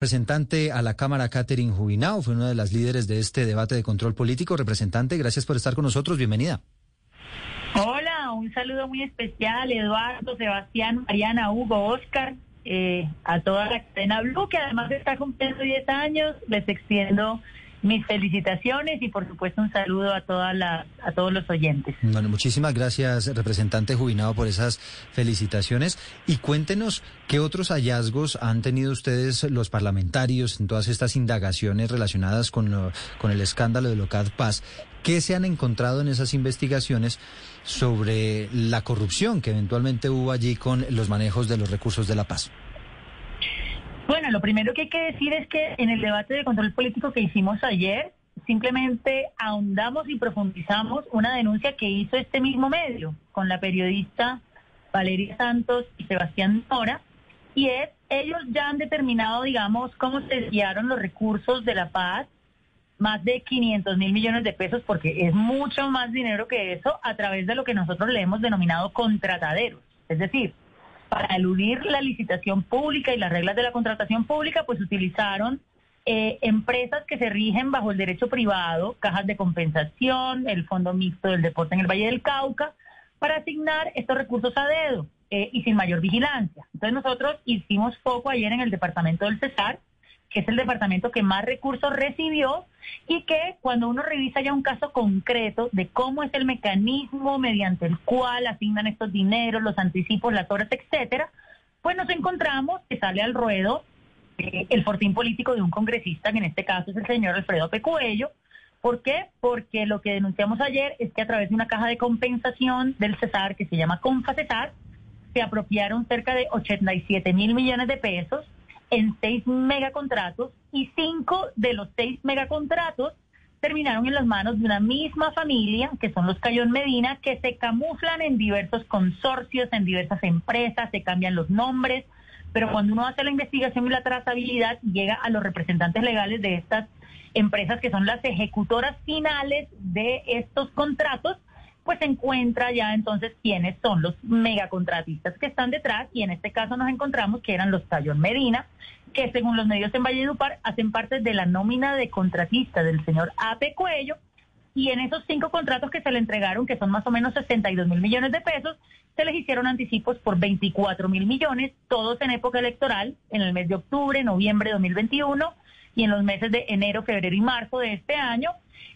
Representante a la Cámara, Catherine Jubinao, fue una de las líderes de este debate de control político. Representante, gracias por estar con nosotros. Bienvenida. Hola, un saludo muy especial, Eduardo, Sebastián, Mariana, Hugo, Oscar, eh, a toda la cadena Blue, que además está cumpliendo 10 años. Les extiendo mis felicitaciones y por supuesto un saludo a todas las a todos los oyentes. Bueno, muchísimas gracias, representante Jubinado, por esas felicitaciones y cuéntenos qué otros hallazgos han tenido ustedes los parlamentarios en todas estas indagaciones relacionadas con, con el escándalo de Locat Paz. ¿Qué se han encontrado en esas investigaciones sobre la corrupción que eventualmente hubo allí con los manejos de los recursos de la paz? Bueno, lo primero que hay que decir es que en el debate de control político que hicimos ayer, simplemente ahondamos y profundizamos una denuncia que hizo este mismo medio con la periodista Valeria Santos y Sebastián Nora, y es, ellos ya han determinado, digamos, cómo se desviaron los recursos de la paz, más de 500 mil millones de pesos, porque es mucho más dinero que eso, a través de lo que nosotros le hemos denominado contrataderos. Es decir, para eludir la licitación pública y las reglas de la contratación pública, pues utilizaron eh, empresas que se rigen bajo el derecho privado, cajas de compensación, el Fondo Mixto del Deporte en el Valle del Cauca, para asignar estos recursos a dedo eh, y sin mayor vigilancia. Entonces nosotros hicimos foco ayer en el departamento del Cesar que es el departamento que más recursos recibió y que cuando uno revisa ya un caso concreto de cómo es el mecanismo mediante el cual asignan estos dineros, los anticipos, las horas, etcétera, pues nos encontramos que sale al ruedo eh, el fortín político de un congresista, que en este caso es el señor Alfredo Pecuello. ¿Por qué? Porque lo que denunciamos ayer es que a través de una caja de compensación del Cesar, que se llama Confa Cesar, se apropiaron cerca de 87 mil millones de pesos en seis megacontratos y cinco de los seis megacontratos terminaron en las manos de una misma familia, que son los Cayón Medina, que se camuflan en diversos consorcios, en diversas empresas, se cambian los nombres, pero cuando uno hace la investigación y la trazabilidad, llega a los representantes legales de estas empresas que son las ejecutoras finales de estos contratos, pues encuentra ya entonces quiénes son los megacontratistas que están detrás y en este caso nos encontramos que eran los Tallón Medina, que según los medios en Valledupar hacen parte de la nómina de contratistas del señor Ape Cuello y en esos cinco contratos que se le entregaron, que son más o menos 62 mil millones de pesos, se les hicieron anticipos por 24 mil millones, todos en época electoral, en el mes de octubre, noviembre de 2021 y en los meses de enero, febrero y marzo de este año.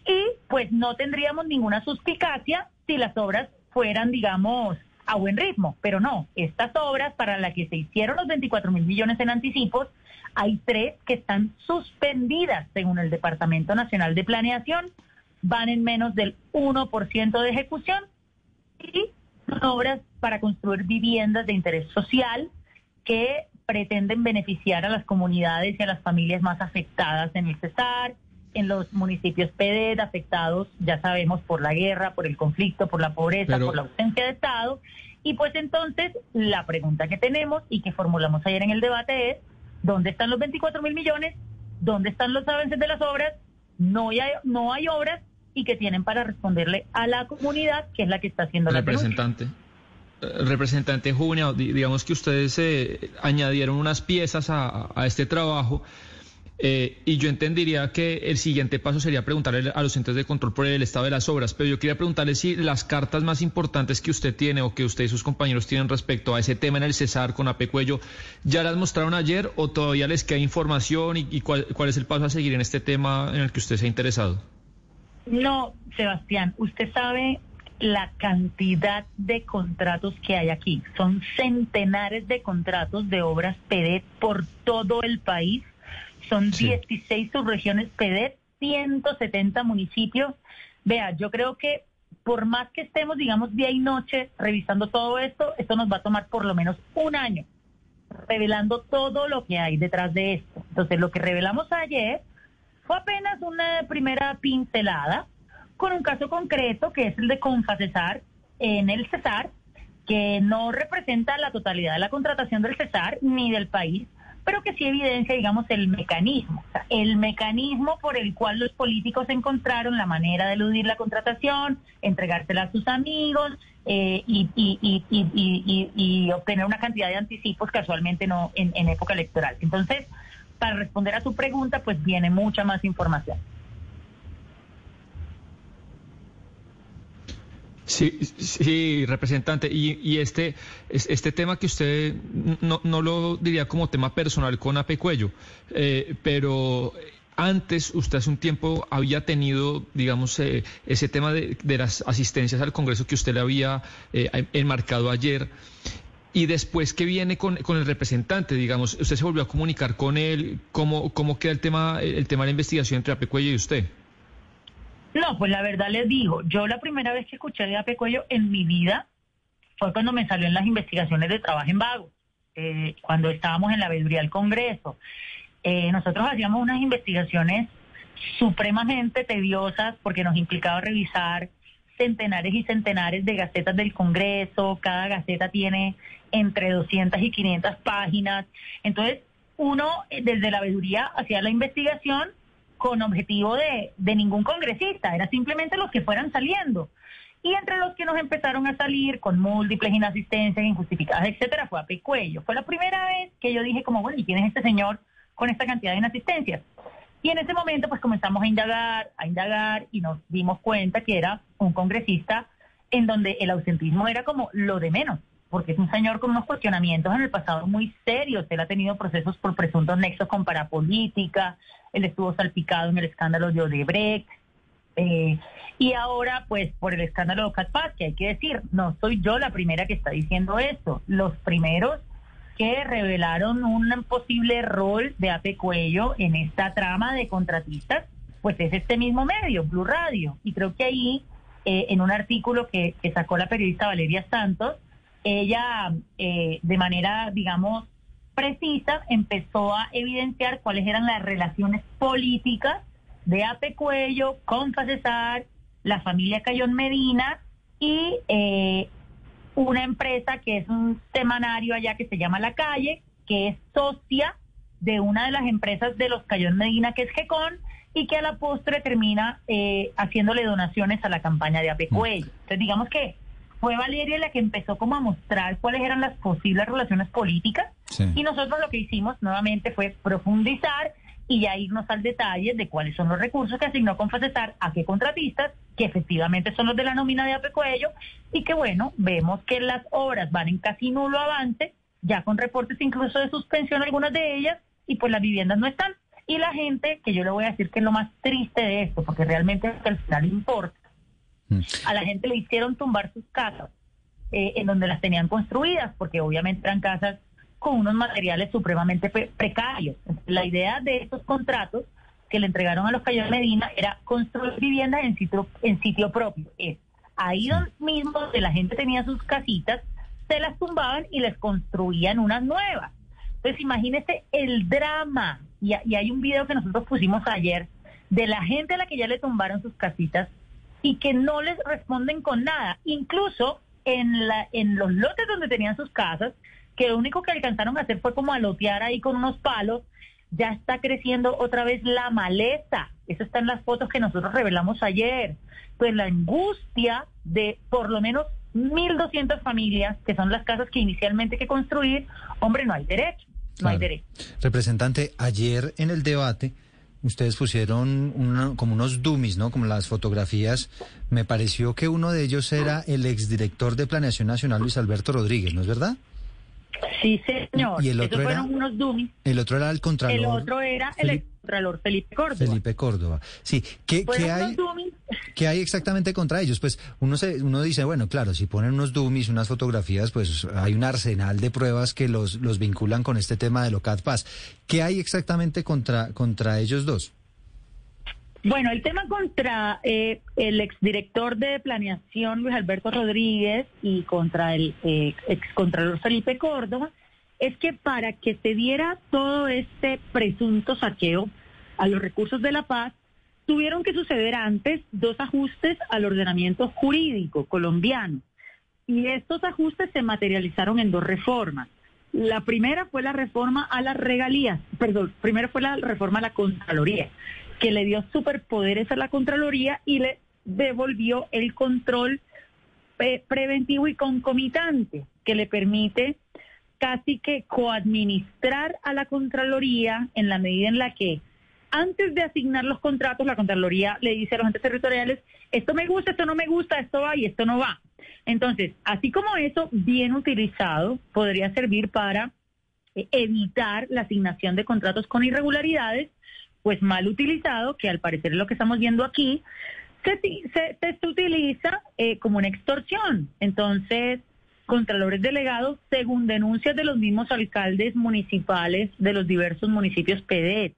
Y pues no tendríamos ninguna suspicacia si las obras fueran, digamos, a buen ritmo, pero no, estas obras para las que se hicieron los 24 mil millones en anticipos, hay tres que están suspendidas según el Departamento Nacional de Planeación, van en menos del 1% de ejecución y son obras para construir viviendas de interés social que pretenden beneficiar a las comunidades y a las familias más afectadas en el Cesar, en los municipios PEDED afectados, ya sabemos, por la guerra, por el conflicto, por la pobreza, por la ausencia de Estado. Y pues entonces la pregunta que tenemos y que formulamos ayer en el debate es, ¿dónde están los 24 mil millones? ¿Dónde están los avances de las obras? No hay, no hay obras y que tienen para responderle a la comunidad, que es la que está haciendo la Representante. Eh, representante Junio, digamos que ustedes eh, añadieron unas piezas a, a este trabajo eh, y yo entendería que el siguiente paso sería preguntarle a los entes de control por el estado de las obras, pero yo quería preguntarle si las cartas más importantes que usted tiene o que usted y sus compañeros tienen respecto a ese tema en el Cesar con Apecuello, ¿ya las mostraron ayer o todavía les queda información y, cuál, cuál es el paso a seguir en este tema en el que usted se ha interesado? No, Sebastián, usted sabe la cantidad de contratos que hay aquí. Son centenares de contratos de obras PD por todo el país son 16 subregiones PEDET, 170 municipios. Vea, yo creo que por más que estemos, digamos, día y noche revisando todo esto, esto nos va a tomar por lo menos un año, revelando todo lo que hay detrás de esto. Entonces, lo que revelamos ayer fue apenas una primera pincelada con un caso concreto que es el de Confacesar en el Cesar, que no representa la totalidad de la contratación del Cesar ni del país, pero que sí evidencia, digamos, el mecanismo, el mecanismo por el cual los políticos encontraron la manera de eludir la contratación, entregársela a sus amigos eh, y, y, obtener una cantidad de anticipos casualmente no en, época electoral. Entonces, para responder a tu pregunta, pues viene mucha más información. Sí, sí, representante. Y, este, este tema que usted no, no, lo diría como tema personal con Ape Cuello, eh, pero antes usted hace un tiempo había tenido, digamos, eh, ese tema de, las asistencias al Congreso que usted le había eh, enmarcado ayer. Y después que viene con, el representante, digamos, usted se volvió a comunicar con él, ¿cómo, cómo queda el tema, el tema de la investigación entre Ape Cuello y usted? No, pues la verdad les digo, yo la primera vez que escuché de Ape Cuello en mi vida fue cuando me salió en las investigaciones de trabajo en vago, eh, cuando estábamos en la veeduría del Congreso. Eh, nosotros hacíamos unas investigaciones supremamente tediosas porque nos implicaba revisar centenares y centenares de gacetas del Congreso, cada gaceta tiene entre 200 y 500 páginas. Entonces, uno eh, desde la veeduría hacía la investigación con objetivo de, de ningún congresista, era simplemente los que fueran saliendo. Y entre los que nos empezaron a salir con múltiples inasistencias, injustificadas, etcétera, fue a Pecuello. Fue la primera vez que yo dije como, bueno, ¿y quién es este señor con esta cantidad de inasistencias? Y en ese momento pues comenzamos a indagar, a indagar y nos dimos cuenta que era un congresista en donde el ausentismo era como lo de menos porque es un señor con unos cuestionamientos en el pasado muy serios. Él ha tenido procesos por presuntos nexos con parapolítica, él estuvo salpicado en el escándalo de Odebrecht, eh, y ahora, pues, por el escándalo de Catpaz, que hay que decir, no soy yo la primera que está diciendo esto. Los primeros que revelaron un posible rol de Ape Cuello en esta trama de contratistas, pues es este mismo medio, Blue Radio. Y creo que ahí, eh, en un artículo que, que sacó la periodista Valeria Santos, ella eh, de manera, digamos, precisa empezó a evidenciar cuáles eran las relaciones políticas de Ape Cuello con Facesar, la familia Cayón Medina y eh, una empresa que es un semanario allá que se llama La Calle, que es socia de una de las empresas de los Cayón Medina, que es GECON, y que a la postre termina eh, haciéndole donaciones a la campaña de Ape Cuello. Entonces, digamos que fue Valeria la que empezó como a mostrar cuáles eran las posibles relaciones políticas y nosotros lo que hicimos nuevamente fue profundizar y ya irnos al detalle de cuáles son los recursos que asignó Confacesar a qué contratistas, que efectivamente son los de la nómina de Apecuello y que bueno, vemos que las obras van en casi nulo avance, ya con reportes incluso de suspensión algunas de ellas y pues las viviendas no están. Y la gente, que yo le voy a decir que es lo más triste de esto, porque realmente es que al final importa. A la gente le hicieron tumbar sus casas eh, en donde las tenían construidas, porque obviamente eran casas con unos materiales supremamente precarios. La idea de estos contratos que le entregaron a los Cayones Medina era construir viviendas en sitio, en sitio propio. Es ahí donde mismo donde la gente tenía sus casitas, se las tumbaban y les construían unas nuevas. Entonces imagínese el drama. Y, y hay un video que nosotros pusimos ayer de la gente a la que ya le tumbaron sus casitas y que no les responden con nada. Incluso en, la, en los lotes donde tenían sus casas, que lo único que alcanzaron a hacer fue como alotear ahí con unos palos, ya está creciendo otra vez la maleza. Eso está en las fotos que nosotros revelamos ayer. Pues la angustia de por lo menos 1.200 familias, que son las casas que inicialmente hay que construir, hombre, no hay derecho. No hay derecho. Representante, ayer en el debate ustedes pusieron como unos dummies, ¿no? Como las fotografías. Me pareció que uno de ellos era el exdirector de Planeación Nacional, Luis Alberto Rodríguez, ¿no es verdad? Sí, señor. Y el otro era, unos dummies. El otro era el contralor. El otro era el Contralor Felipe Córdoba. Felipe Córdoba. Sí, ¿qué, ¿qué hay, ¿qué hay exactamente contra ellos? Pues uno se, uno dice, bueno, claro, si ponen unos dummies, unas fotografías, pues hay un arsenal de pruebas que los, los vinculan con este tema de Locat Paz. ¿Qué hay exactamente contra, contra ellos dos? Bueno, el tema contra eh, el exdirector de planeación Luis Alberto Rodríguez y contra el eh, excontralor Felipe Córdoba es que para que se diera todo este presunto saqueo a los recursos de la paz, tuvieron que suceder antes dos ajustes al ordenamiento jurídico colombiano. Y estos ajustes se materializaron en dos reformas. La primera fue la reforma a las regalías, perdón, primero fue la reforma a la Contraloría, que le dio superpoderes a la Contraloría y le devolvió el control preventivo y concomitante que le permite casi que coadministrar a la Contraloría en la medida en la que antes de asignar los contratos, la Contraloría le dice a los entes territoriales, esto me gusta, esto no me gusta, esto va y esto no va. Entonces, así como eso, bien utilizado, podría servir para eh, evitar la asignación de contratos con irregularidades, pues mal utilizado, que al parecer es lo que estamos viendo aquí, se, utiliza eh, como una extorsión. Entonces, contralores delegados, según denuncias de los mismos alcaldes municipales de los diversos municipios PEDET,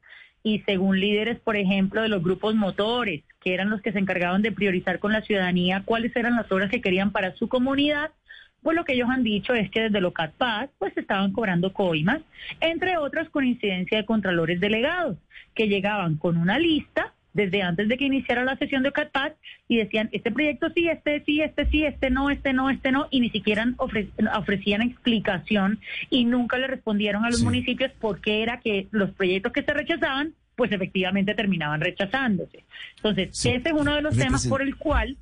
y según líderes, por ejemplo, de los grupos motores, que eran los que se encargaban de priorizar con la ciudadanía cuáles eran las obras que querían para su comunidad, pues lo que ellos han dicho es que desde Locat Paz pues estaban cobrando coimas, entre otras con incidencia de contralores delegados, que llegaban con una lista desde antes de que iniciara la sesión de Paz y decían, este proyecto sí, este sí, este sí, este no, este no, este no, y ni siquiera ofrecían explicación y nunca le respondieron a los municipios por qué era que los proyectos que se rechazaban, pues efectivamente terminaban rechazándose. Entonces, ese es uno de los temas por el cual...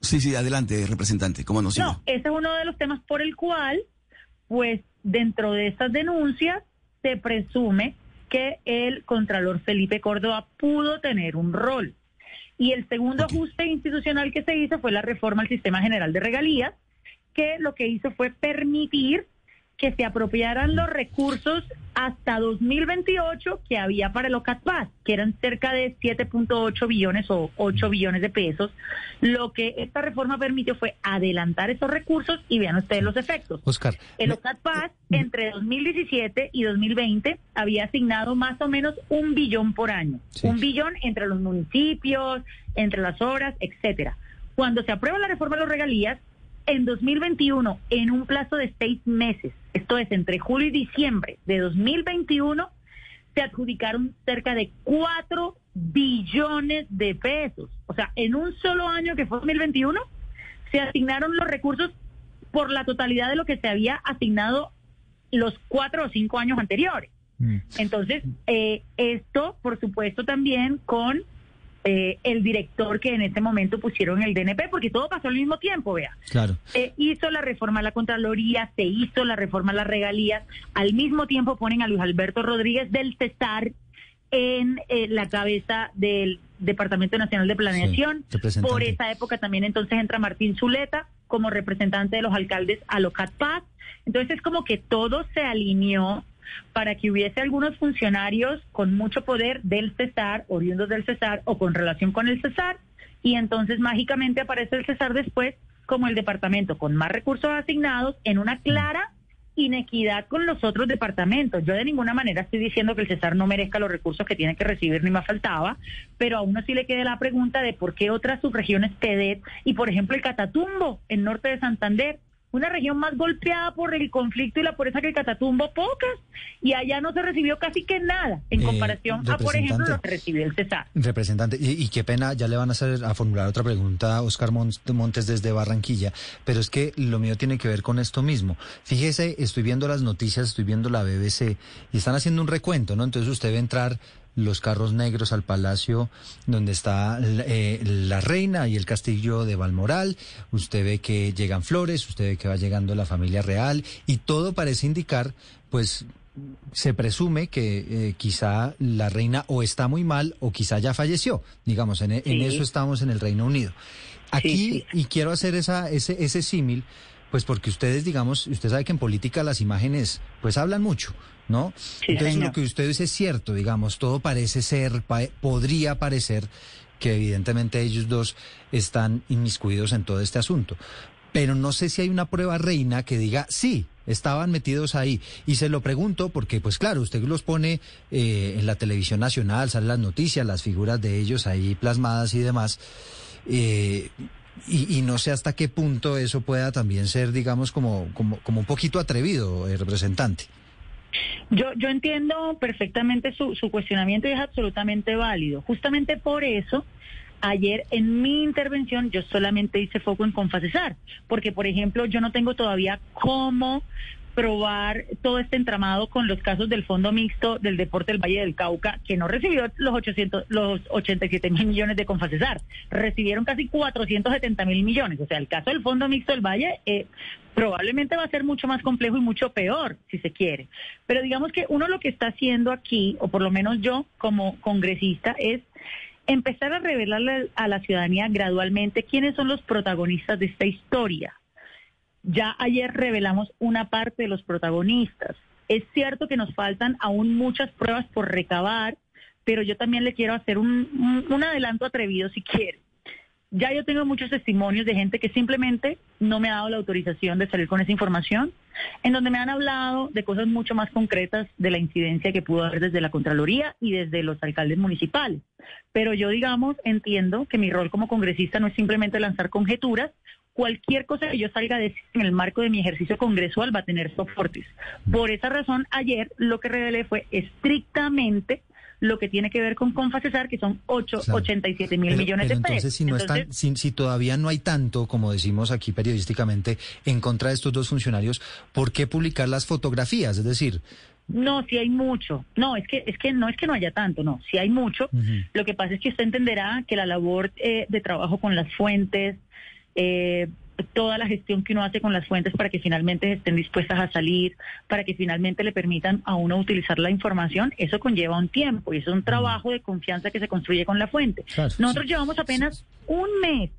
Sí, sí, adelante, representante, ¿cómo nos No, ese es uno de los temas por el cual, pues, dentro de estas denuncias se presume que el Contralor Felipe Córdoba pudo tener un rol. Y el segundo ajuste institucional que se hizo fue la reforma al sistema general de regalías, que lo que hizo fue permitir que se apropiaran los recursos hasta 2028 que había para el OCATPAS, que eran cerca de 7.8 billones o 8 billones de pesos. Lo que esta reforma permitió fue adelantar esos recursos y vean ustedes los efectos. Oscar. El OCATPAS entre 2017 y 2020 había asignado más o menos un billón por año. Un billón entre los municipios, entre las obras, etcétera. Cuando se aprueba la reforma de los regalías, en 2021, en un plazo de seis meses, esto es entre julio y diciembre de 2021, se adjudicaron cerca de 4 billones de pesos. O sea, en un solo año que fue 2021, se asignaron los recursos por la totalidad de lo que se había asignado los cuatro o cinco años anteriores. Mm. Entonces, eh, esto, por supuesto, también con eh, el director que en ese momento pusieron el DNP, porque todo pasó al mismo tiempo, vea. Claro. Eh, hizo la reforma a la Contraloría, se hizo la reforma a las regalías, al mismo tiempo ponen a Luis Alberto Rodríguez del Cesar en eh, la cabeza del Departamento Nacional de Planeación. Por esa época también entonces entra Martín Zuleta como representante de los alcaldes a Locat Paz. Entonces es como que todo se alineó para que hubiese algunos funcionarios con mucho poder del Cesar, oriundos del Cesar o con relación con el Cesar, y entonces mágicamente aparece el Cesar después como el departamento con más recursos asignados en una clara inequidad con los otros departamentos. Yo de ninguna manera estoy diciendo que el Cesar no merezca los recursos que tiene que recibir, ni más faltaba, pero a uno sí le queda la pregunta de por qué otras subregiones PEDET y, por ejemplo, el Catatumbo, en norte de Santander, una región más golpeada por el conflicto y la pobreza que el Catatumbo, pocas, y allá no se recibió casi que nada en eh, comparación a, por ejemplo, lo que recibió el Cesar. Representante, y, qué pena, ya le van a hacer a formular otra pregunta a Oscar Montes desde Barranquilla, pero es que lo mío tiene que ver con esto mismo. Fíjese, estoy viendo las noticias, estoy viendo la BBC y están haciendo un recuento, ¿no? Entonces usted va a entrar los carros negros al palacio donde está eh, la reina y el castillo de Balmoral. Usted ve que llegan flores, usted ve que va llegando la familia real y todo parece indicar, pues se presume que eh, quizá la reina o está muy mal o quizá ya falleció. Digamos, en, eso estamos en el Reino Unido. Aquí, y quiero hacer esa, ese, ese símil, pues porque ustedes, digamos, usted sabe que en política las imágenes pues hablan mucho. ¿No? Entonces lo que usted dice es cierto, digamos, todo parece ser, podría parecer que evidentemente ellos dos están inmiscuidos en todo este asunto. Pero no sé si hay una prueba reina que diga, sí, estaban metidos ahí. Y se lo pregunto porque, pues claro, usted los pone eh, en la televisión nacional, salen las noticias, las figuras de ellos ahí plasmadas y demás. Eh, y, no sé hasta qué punto eso pueda también ser, digamos, como, como, como un poquito atrevido, el representante. Yo, yo entiendo perfectamente su, cuestionamiento y es absolutamente válido. Justamente por eso, ayer en mi intervención yo solamente hice foco en Confacesar, porque por ejemplo yo no tengo todavía cómo probar todo este entramado con los casos del Fondo Mixto del Deporte del Valle del Cauca, que no recibió los 800, los 87 mil millones de Confacesar, recibieron casi 470 mil millones. O sea, el caso del Fondo Mixto del Valle eh, probablemente va a ser mucho más complejo y mucho peor, si se quiere. Pero digamos que uno lo que está haciendo aquí, o por lo menos yo como congresista, es empezar a revelarle a la ciudadanía gradualmente quiénes son los protagonistas de esta historia ya ayer revelamos una parte de los protagonistas. Es cierto que nos faltan aún muchas pruebas por recabar, pero yo también le quiero hacer un, adelanto atrevido si quiere. Ya yo tengo muchos testimonios de gente que simplemente no me ha dado la autorización de salir con esa información, en donde me han hablado de cosas mucho más concretas de la incidencia que pudo haber desde la Contraloría y desde los alcaldes municipales. Pero yo, digamos, entiendo que mi rol como congresista no es simplemente lanzar conjeturas cualquier cosa que yo salga a decir en el marco de mi ejercicio congresual va a tener soportes. Por esa razón, ayer lo que revelé fue estrictamente lo que tiene que ver con Confacesar, que son 8, 87 mil millones de pesos. Entonces, si, no si, todavía no hay tanto, como decimos aquí periodísticamente, en contra de estos dos funcionarios, ¿por qué publicar las fotografías? Es decir... No, si hay mucho. No, es que es que no es que no haya tanto, no. Si hay mucho. Lo que pasa es que usted entenderá que la labor eh, de trabajo con las fuentes, eh, toda la gestión que uno hace con las fuentes para que finalmente estén dispuestas a salir, para que finalmente le permitan a uno utilizar la información, eso conlleva un tiempo y es un trabajo de confianza que se construye con la fuente. Nosotros llevamos apenas un mes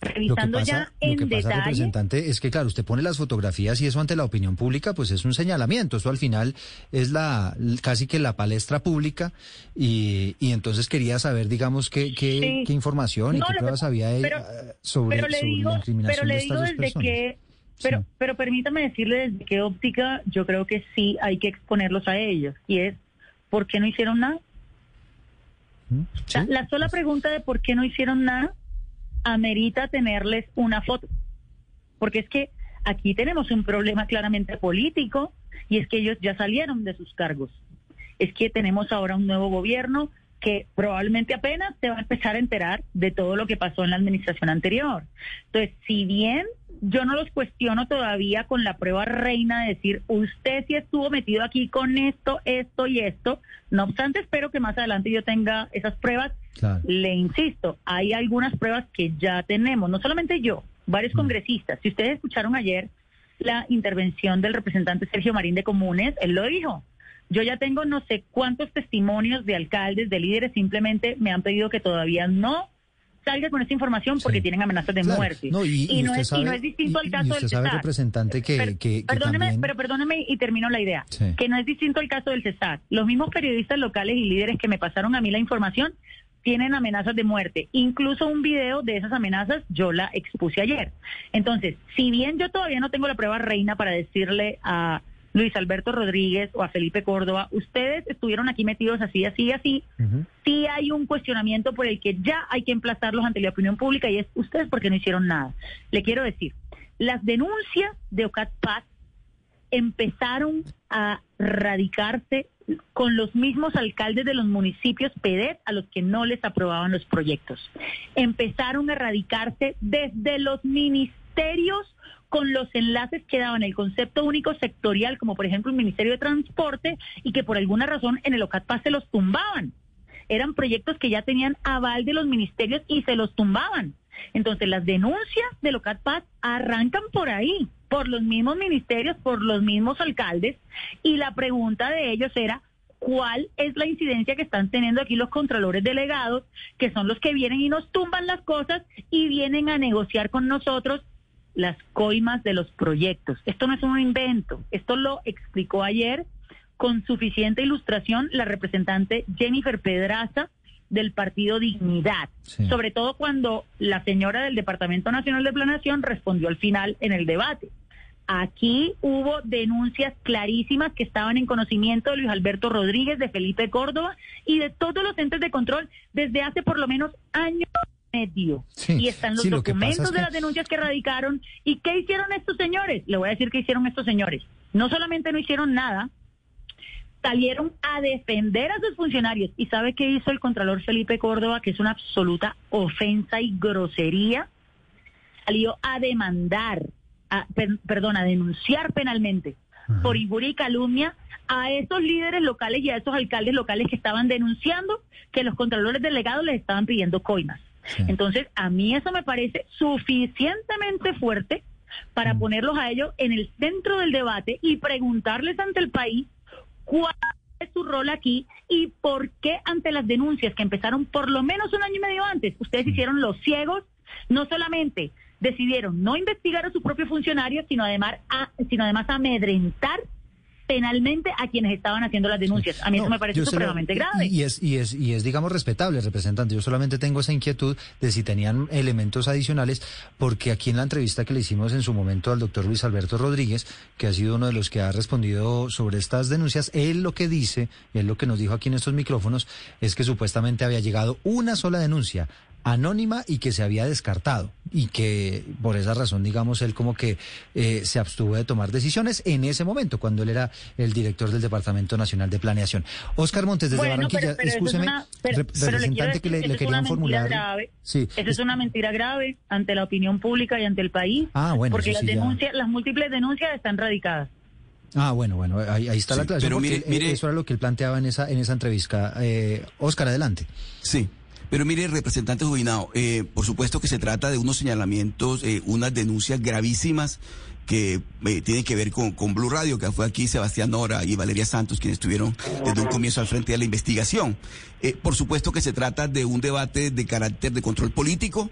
revisando lo que pasa, ya en lo que pasa, representante, es que claro, usted pone las fotografías y eso ante la opinión pública, pues es un señalamiento. Eso al final es la casi que la palestra pública y, y entonces quería saber, digamos, qué, qué, qué información y qué pruebas había pero, sobre, pero le digo, pero le digo desde que pero, pero permítame decirle desde qué óptica yo creo que sí hay que exponerlos a ellos. Y es, ¿por qué no hicieron nada? ¿Mm? la sola pregunta de por qué no hicieron nada amerita tenerles una foto. Porque es que aquí tenemos un problema claramente político y es que ellos ya salieron de sus cargos. Es que tenemos ahora un nuevo gobierno que probablemente apenas se va a empezar a enterar de todo lo que pasó en la administración anterior. Entonces, si bien yo no los cuestiono todavía con la prueba reina de decir, usted sí estuvo metido aquí con esto, esto y esto. No obstante, espero que más adelante yo tenga esas pruebas. Le insisto, hay algunas pruebas que ya tenemos, no solamente yo, varios mm. congresistas. Si ustedes escucharon ayer la intervención del representante Sergio Marín de Comunes, él lo dijo. Yo ya tengo no sé cuántos testimonios de alcaldes, de líderes, simplemente me han pedido que todavía no salga con esta información porque tienen amenazas de muerte. y, no es, distinto al caso del Cesar. representante que, que, perdóneme, pero perdóneme y termino la idea. Que no es distinto al caso del Cesar. Los mismos periodistas locales y líderes que me pasaron a mí la información tienen amenazas de muerte. Incluso un video de esas amenazas yo la expuse ayer. Entonces, si bien yo todavía no tengo la prueba reina para decirle a Luis Alberto Rodríguez o a Felipe Córdoba, ustedes estuvieron aquí metidos así, así, así. Sí hay un cuestionamiento por el que ya hay que emplazarlos ante la opinión pública y es ustedes porque no hicieron nada. Le quiero decir, las denuncias de OCAT Paz empezaron a radicarse con los mismos alcaldes de los municipios PEDET a los que no les aprobaban los proyectos. Empezaron a radicarse desde los ministerios con los enlaces que daban el concepto único sectorial, como por ejemplo el Ministerio de Transporte, y que por alguna razón en el OCATPAS se los tumbaban. Eran proyectos que ya tenían aval de los ministerios y se los tumbaban. Entonces las denuncias del OCATPAS arrancan por ahí, por los mismos ministerios, por los mismos alcaldes, y la pregunta de ellos era, cuál es la incidencia que están teniendo aquí los contralores delegados, que son los que vienen y nos tumban las cosas y vienen a negociar con nosotros las coimas de los proyectos. Esto no es un invento, esto lo explicó ayer con suficiente ilustración la representante Jennifer Pedraza del partido Dignidad, sobre todo cuando la señora del Departamento Nacional de Planación respondió al final en el debate. Aquí hubo denuncias clarísimas que estaban en conocimiento de Luis Alberto Rodríguez, de Felipe Córdoba y de todos los entes de control desde hace por lo menos años medio. y están los documentos de las denuncias que radicaron. ¿Y qué hicieron estos señores? Le voy a decir qué hicieron estos señores. No solamente no hicieron nada, salieron a defender a sus funcionarios. ¿Y sabe qué hizo el Contralor Felipe Córdoba? Que es una absoluta ofensa y grosería. Salió a demandar, a, perdón, a denunciar penalmente por injuria y calumnia a esos líderes locales y a esos alcaldes locales que estaban denunciando que los contralores delegados les estaban pidiendo coimas. Entonces, a mí eso me parece suficientemente fuerte para ponerlos a ellos en el centro del debate y preguntarles ante el país cuál es su rol aquí y por qué ante las denuncias que empezaron por lo menos un año y medio antes, ustedes hicieron los ciegos, no solamente decidieron no investigar a sus propios funcionarios, sino además, a, sino además amedrentar penalmente a quienes estaban haciendo las denuncias. A mí eso me parece supremamente grave. Y es, y, es, y es, digamos, respetable, representante. Yo solamente tengo esa inquietud de si tenían elementos adicionales, porque aquí en la entrevista que le hicimos en su momento al doctor Luis Alberto Rodríguez, que ha sido uno de los que ha respondido sobre estas denuncias, él lo que dice, y él lo que nos dijo aquí en estos micrófonos, es que supuestamente había llegado una sola denuncia anónima y que se había descartado y que por esa razón, digamos, él como que eh, se abstuvo de tomar decisiones en ese momento, cuando él era el director del Departamento Nacional de Planeación. Oscar Montes, desde Barranquilla, escúcheme, representante que le, querían formular. Grave. Sí. Eso es una mentira grave ante la opinión pública y ante el país. Ah, bueno, porque las, denuncias, las múltiples denuncias están radicadas. Ah, bueno, bueno, ahí, está la clase. Pero mire, mire, eso era lo que él planteaba en esa, en esa entrevista. Eh, Oscar, adelante. Sí. Pero mire, representante Jubilado, eh, por supuesto que se trata de unos señalamientos, eh, unas denuncias gravísimas que eh, tienen que ver con, con, Blue Radio, que fue aquí Sebastián Nora y Valeria Santos quienes estuvieron desde un comienzo al frente de la investigación. Eh, por supuesto que se trata de un debate de carácter de control político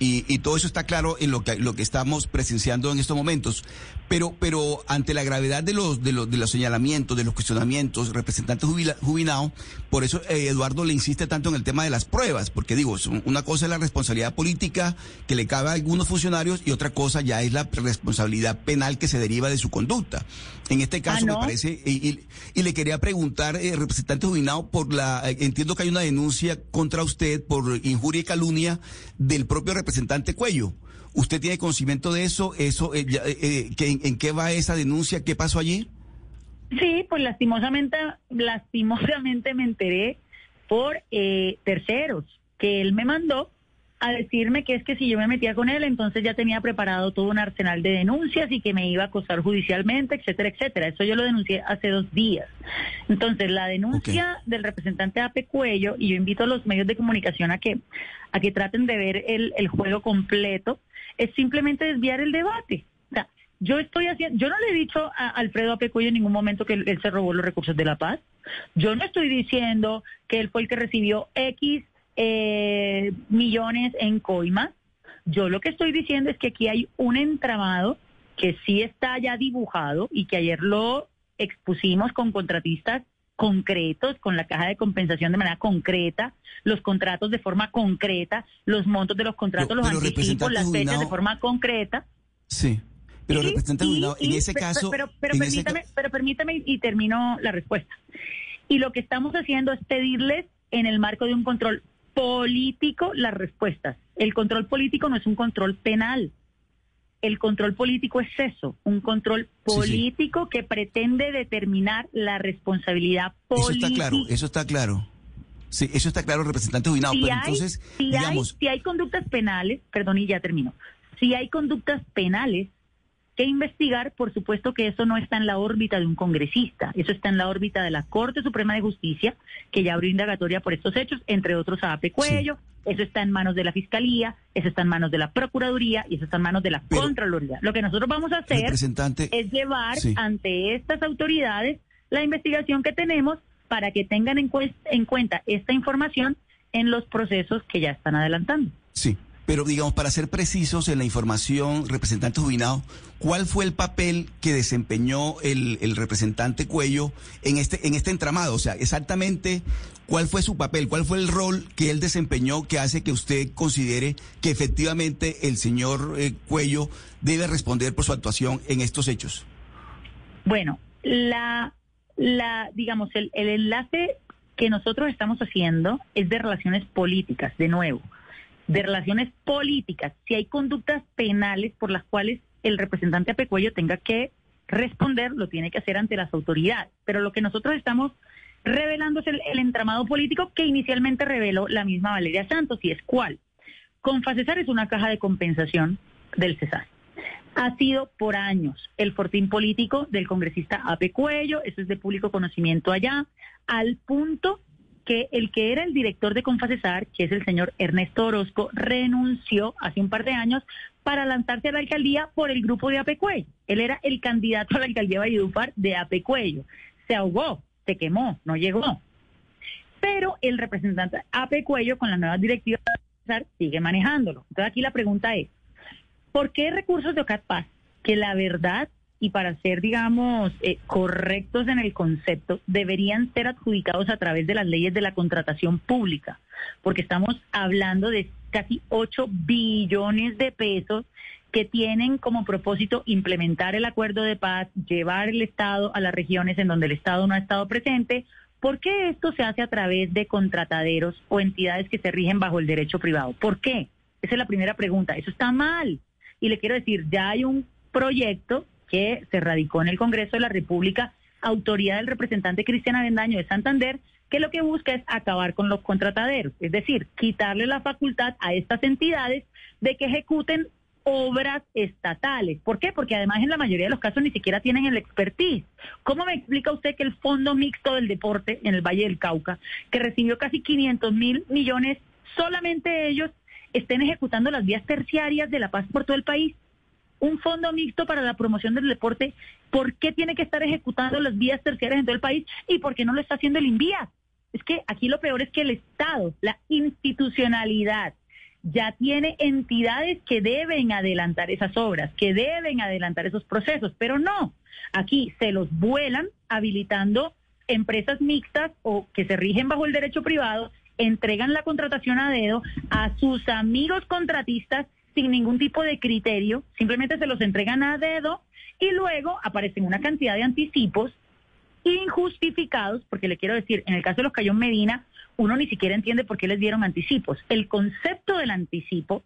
y, y, todo eso está claro en lo que, lo que estamos presenciando en estos momentos. Pero, pero ante la gravedad de los, de los, de los señalamientos, de los cuestionamientos, representante jubilado, por eso eh, Eduardo le insiste tanto en el tema de las pruebas, porque digo, una cosa es la responsabilidad política que le cabe a algunos funcionarios y otra cosa ya es la responsabilidad penal que se deriva de su conducta. En este caso ah, me parece, y, y, le quería preguntar, eh, representante jubilado, por la, eh, entiendo que hay una denuncia contra usted por injuria y calumnia del propio representante representante Cuello. ¿Usted tiene conocimiento de eso? eso eh, eh, eh ¿En qué va esa denuncia? ¿Qué pasó allí? Sí, pues lastimosamente, lastimosamente me enteré por eh, terceros que él me mandó a decirme que es que si yo me metía con él, entonces ya tenía preparado todo un arsenal de denuncias y que me iba a acosar judicialmente, etcétera, etcétera. Eso yo lo denuncié hace dos días. Entonces, la denuncia del representante Ape Cuello, y yo invito a los medios de comunicación a que, a que traten de ver el, el juego completo, es simplemente desviar el debate. O sea, yo estoy haciendo, yo no le he dicho a Alfredo Ape Cuello en ningún momento que él se robó los recursos de la paz. Yo no estoy diciendo que él fue el que recibió X eh, millones en coimas. Yo lo que estoy diciendo es que aquí hay un entramado que sí está ya dibujado y que ayer lo expusimos con contratistas concretos, con la caja de compensación de manera concreta, los contratos de forma concreta, los montos de los contratos, los anticipos, las fechas de forma concreta. Sí. Pero representante en ese caso... Pero, pero, permítame, pero permítame y termino la respuesta. Y lo que estamos haciendo es pedirles en el marco de un control político las respuestas. El control político no es un control penal. El control político es eso, un control político que pretende determinar la responsabilidad política. Eso está claro, eso está claro. Sí, eso está claro, representante Juinado. pero entonces, si digamos... Hay, si hay conductas penales, perdón, y ya termino. Si hay conductas penales que investigar, por supuesto que eso no está en la órbita de un congresista, eso está en la órbita de la Corte Suprema de Justicia, que ya abrió indagatoria por estos hechos, entre otros a Ape Cuello, eso está en manos de la Fiscalía, eso está en manos de la Procuraduría y eso está en manos de la Contraloría. Lo que nosotros vamos a hacer es llevar ante estas autoridades la investigación que tenemos para que tengan en, en cuenta esta información en los procesos que ya están adelantando. Sí, pero digamos, para ser precisos en la información, representante Jubinado, ¿cuál fue el papel que desempeñó el, representante Cuello en este, en este entramado? O sea, exactamente, ¿cuál fue su papel? ¿Cuál fue el rol que él desempeñó que hace que usted considere que efectivamente el señor eh, Cuello debe responder por su actuación en estos hechos? Bueno, la, la digamos, el, el enlace que nosotros estamos haciendo es de relaciones políticas, de nuevo de relaciones políticas, si hay conductas penales por las cuales el representante Apecuello tenga que responder, lo tiene que hacer ante las autoridades. Pero lo que nosotros estamos revelando es el, entramado político que inicialmente reveló la misma Valeria Santos, y es cuál. Confacesar es una caja de compensación del Cesar. ha sido por años el fortín político del congresista Ape Cuello, eso es de público conocimiento allá, al punto que el que era el director de Confacesar, que es el señor Ernesto Orozco, renunció hace un par de años para lanzarse a la alcaldía por el grupo de Apecuello. Él era el candidato a la alcaldía de Valledupar de Apecuello. Se ahogó, se quemó, no llegó. Pero el representante Apecuello con la nueva directiva sigue manejándolo. Entonces aquí la pregunta es, ¿por qué recursos de OCATPAS, que la verdad y para ser, digamos, eh, correctos en el concepto, deberían ser adjudicados a través de las leyes de la contratación pública, porque estamos hablando de casi 8 billones de pesos que tienen como propósito implementar el acuerdo de paz, llevar el Estado a las regiones en donde el Estado no ha estado presente. ¿Por qué esto se hace a través de contrataderos o entidades que se rigen bajo el derecho privado? ¿Por qué? Esa es la primera pregunta. Eso está mal. Y le quiero decir, ya hay un proyecto que se radicó en el Congreso de la República, autoridad del representante Cristian Avendaño de Santander, que lo que busca es acabar con los contrataderos, es decir, quitarle la facultad a estas entidades de que ejecuten obras estatales. ¿Por qué? Porque además en la mayoría de los casos ni siquiera tienen el expertise. ¿Cómo me explica usted que el Fondo Mixto del Deporte en el Valle del Cauca, que recibió casi 500 mil millones, solamente ellos estén ejecutando las vías terciarias de la paz por todo el país? Un fondo mixto para la promoción del deporte, ¿por qué tiene que estar ejecutando las vías terciarias en todo el país y por qué no lo está haciendo el INVIA? Es que aquí lo peor es que el Estado, la institucionalidad, ya tiene entidades que deben adelantar esas obras, que deben adelantar esos procesos, pero no, aquí se los vuelan habilitando empresas mixtas o que se rigen bajo el derecho privado, entregan la contratación a dedo a sus amigos contratistas sin ningún tipo de criterio, simplemente se los entregan a dedo y luego aparecen una cantidad de anticipos injustificados, porque le quiero decir, en el caso de los Cayón Medina, uno ni siquiera entiende por qué les dieron anticipos. El concepto del anticipo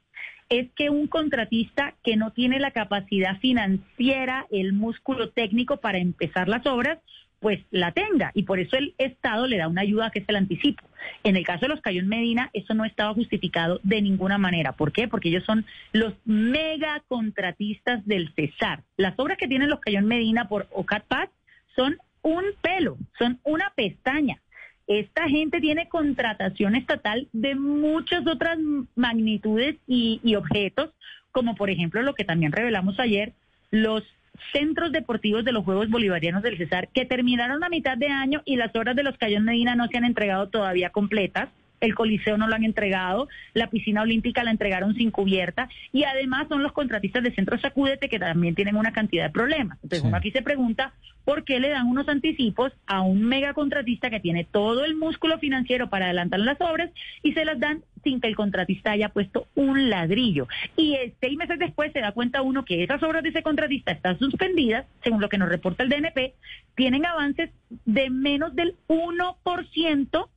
es que un contratista que no tiene la capacidad financiera, el músculo técnico para empezar las obras, pues la tenga. Y por eso el Estado le da una ayuda que es el anticipo. En el caso de los Cayón Medina, eso no estaba justificado de ninguna manera. ¿Por qué? Porque ellos son los mega contratistas del Cesar. Las obras que tienen los Cayón Medina por OCAT son un pelo, son una pestaña. Esta gente tiene contratación estatal de muchas otras magnitudes y objetos, como por ejemplo lo que también revelamos ayer, los centros deportivos de los Juegos Bolivarianos del Cesar que terminaron a mitad de año y las obras de los Cayón Medina no se han entregado todavía completas el Coliseo no lo han entregado, la piscina olímpica la entregaron sin cubierta y además son los contratistas de Centro Sacúdete que también tienen una cantidad de problemas. Entonces uno aquí se pregunta por qué le dan unos anticipos a un mega contratista que tiene todo el músculo financiero para adelantar las obras y se las dan sin que el contratista haya puesto un ladrillo. Y seis meses después se da cuenta uno que esas obras de ese contratista están suspendidas, según lo que nos reporta el DNP, tienen avances de menos del 1%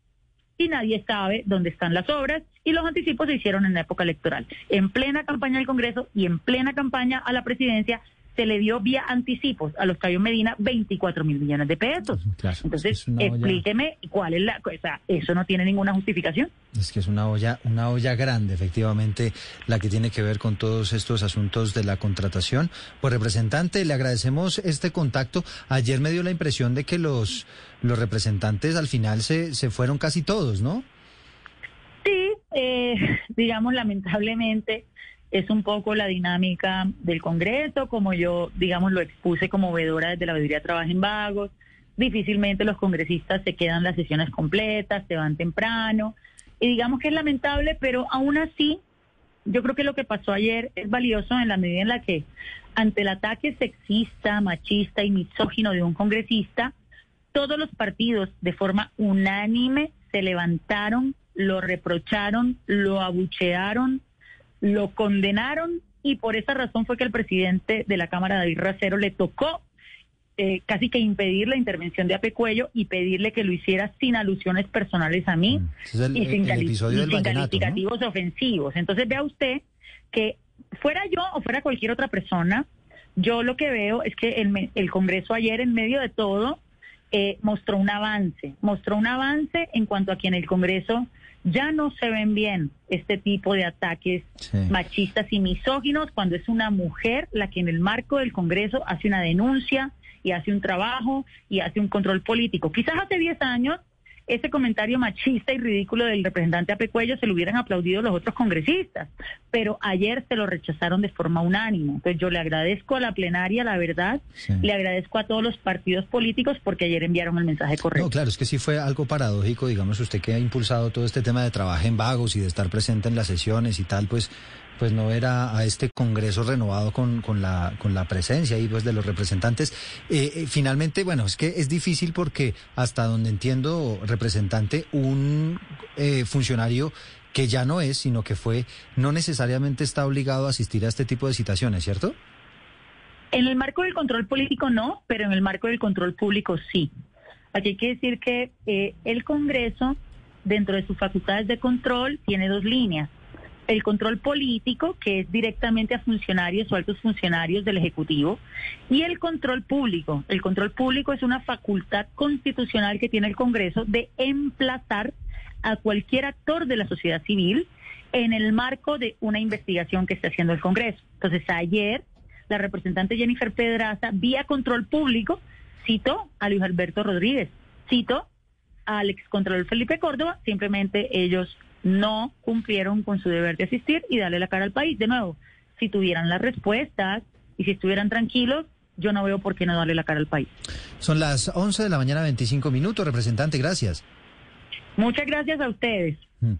y nadie sabe dónde están las obras y los anticipos se hicieron en la época electoral. En plena campaña del Congreso y en plena campaña a la presidencia se le dio vía anticipos a los Cayo Medina 24 mil millones de pesos. Entonces, explíqueme cuál es la cosa. Eso no tiene ninguna justificación. Es que es una olla, una olla grande, efectivamente, la que tiene que ver con todos estos asuntos de la contratación. Pues, representante, le agradecemos este contacto. Ayer me dio la impresión de que los, los representantes al final se, se fueron casi todos, ¿no? Sí, eh, digamos, lamentablemente es un poco la dinámica del Congreso, como yo, digamos, lo expuse como vedora desde la veeduría Trabajo en Vagos. Difícilmente los congresistas se quedan las sesiones completas, se van temprano. Y digamos que es lamentable, pero aún así, yo creo que lo que pasó ayer es valioso en la medida en la que, ante el ataque sexista, machista y misógino de un congresista, todos los partidos de forma unánime se levantaron, lo reprocharon, lo abuchearon, lo condenaron y por esa razón fue que el presidente de la Cámara, David Racero, le tocó eh, casi que impedir la intervención de Apecuello y pedirle que lo hiciera sin alusiones personales a mí mm, y sin, calificativos ofensivos. Entonces vea usted que fuera yo o fuera cualquier otra persona, yo lo que veo es que el, el Congreso ayer en medio de todo eh, mostró un avance, mostró un avance en cuanto a que en el Congreso ya no se ven bien este tipo de ataques machistas y misóginos cuando es una mujer la que en el marco del Congreso hace una denuncia y hace un trabajo y hace un control político. Quizás hace 10 años ese comentario machista y ridículo del representante Apecuello se lo hubieran aplaudido los otros congresistas, pero ayer se lo rechazaron de forma unánime. Entonces yo le agradezco a la plenaria, la verdad, le agradezco a todos los partidos políticos porque ayer enviaron el mensaje correcto. No, claro, es que sí fue algo paradójico, digamos, usted que ha impulsado todo este tema de trabajo en vagos y de estar presente en las sesiones y tal, pues pues no era a este Congreso renovado con, con, la, con la presencia ahí pues, de los representantes. Eh, eh, finalmente, bueno, es que es difícil porque hasta donde entiendo, representante, un eh, funcionario que ya no es, sino que fue, no necesariamente está obligado a asistir a este tipo de citaciones, ¿cierto? En el marco del control político no, pero en el marco del control público sí. Aquí hay que decir que el Congreso, dentro de sus facultades de control, tiene dos líneas el control político, que es directamente a funcionarios o altos funcionarios del Ejecutivo, y el control público. El control público es una facultad constitucional que tiene el Congreso de emplazar a cualquier actor de la sociedad civil en el marco de una investigación que está haciendo el Congreso. Entonces, ayer la representante Jennifer Pedraza, vía control público, citó a Luis Alberto Rodríguez, citó al excontralor Felipe Córdoba, simplemente ellos no cumplieron con su deber de asistir y darle la cara al país. De nuevo, si tuvieran las respuestas y si estuvieran tranquilos, yo no veo por qué no darle la cara al país. Son las 11 de la mañana, 25 minutos, representante, gracias. Muchas gracias a ustedes. Mm.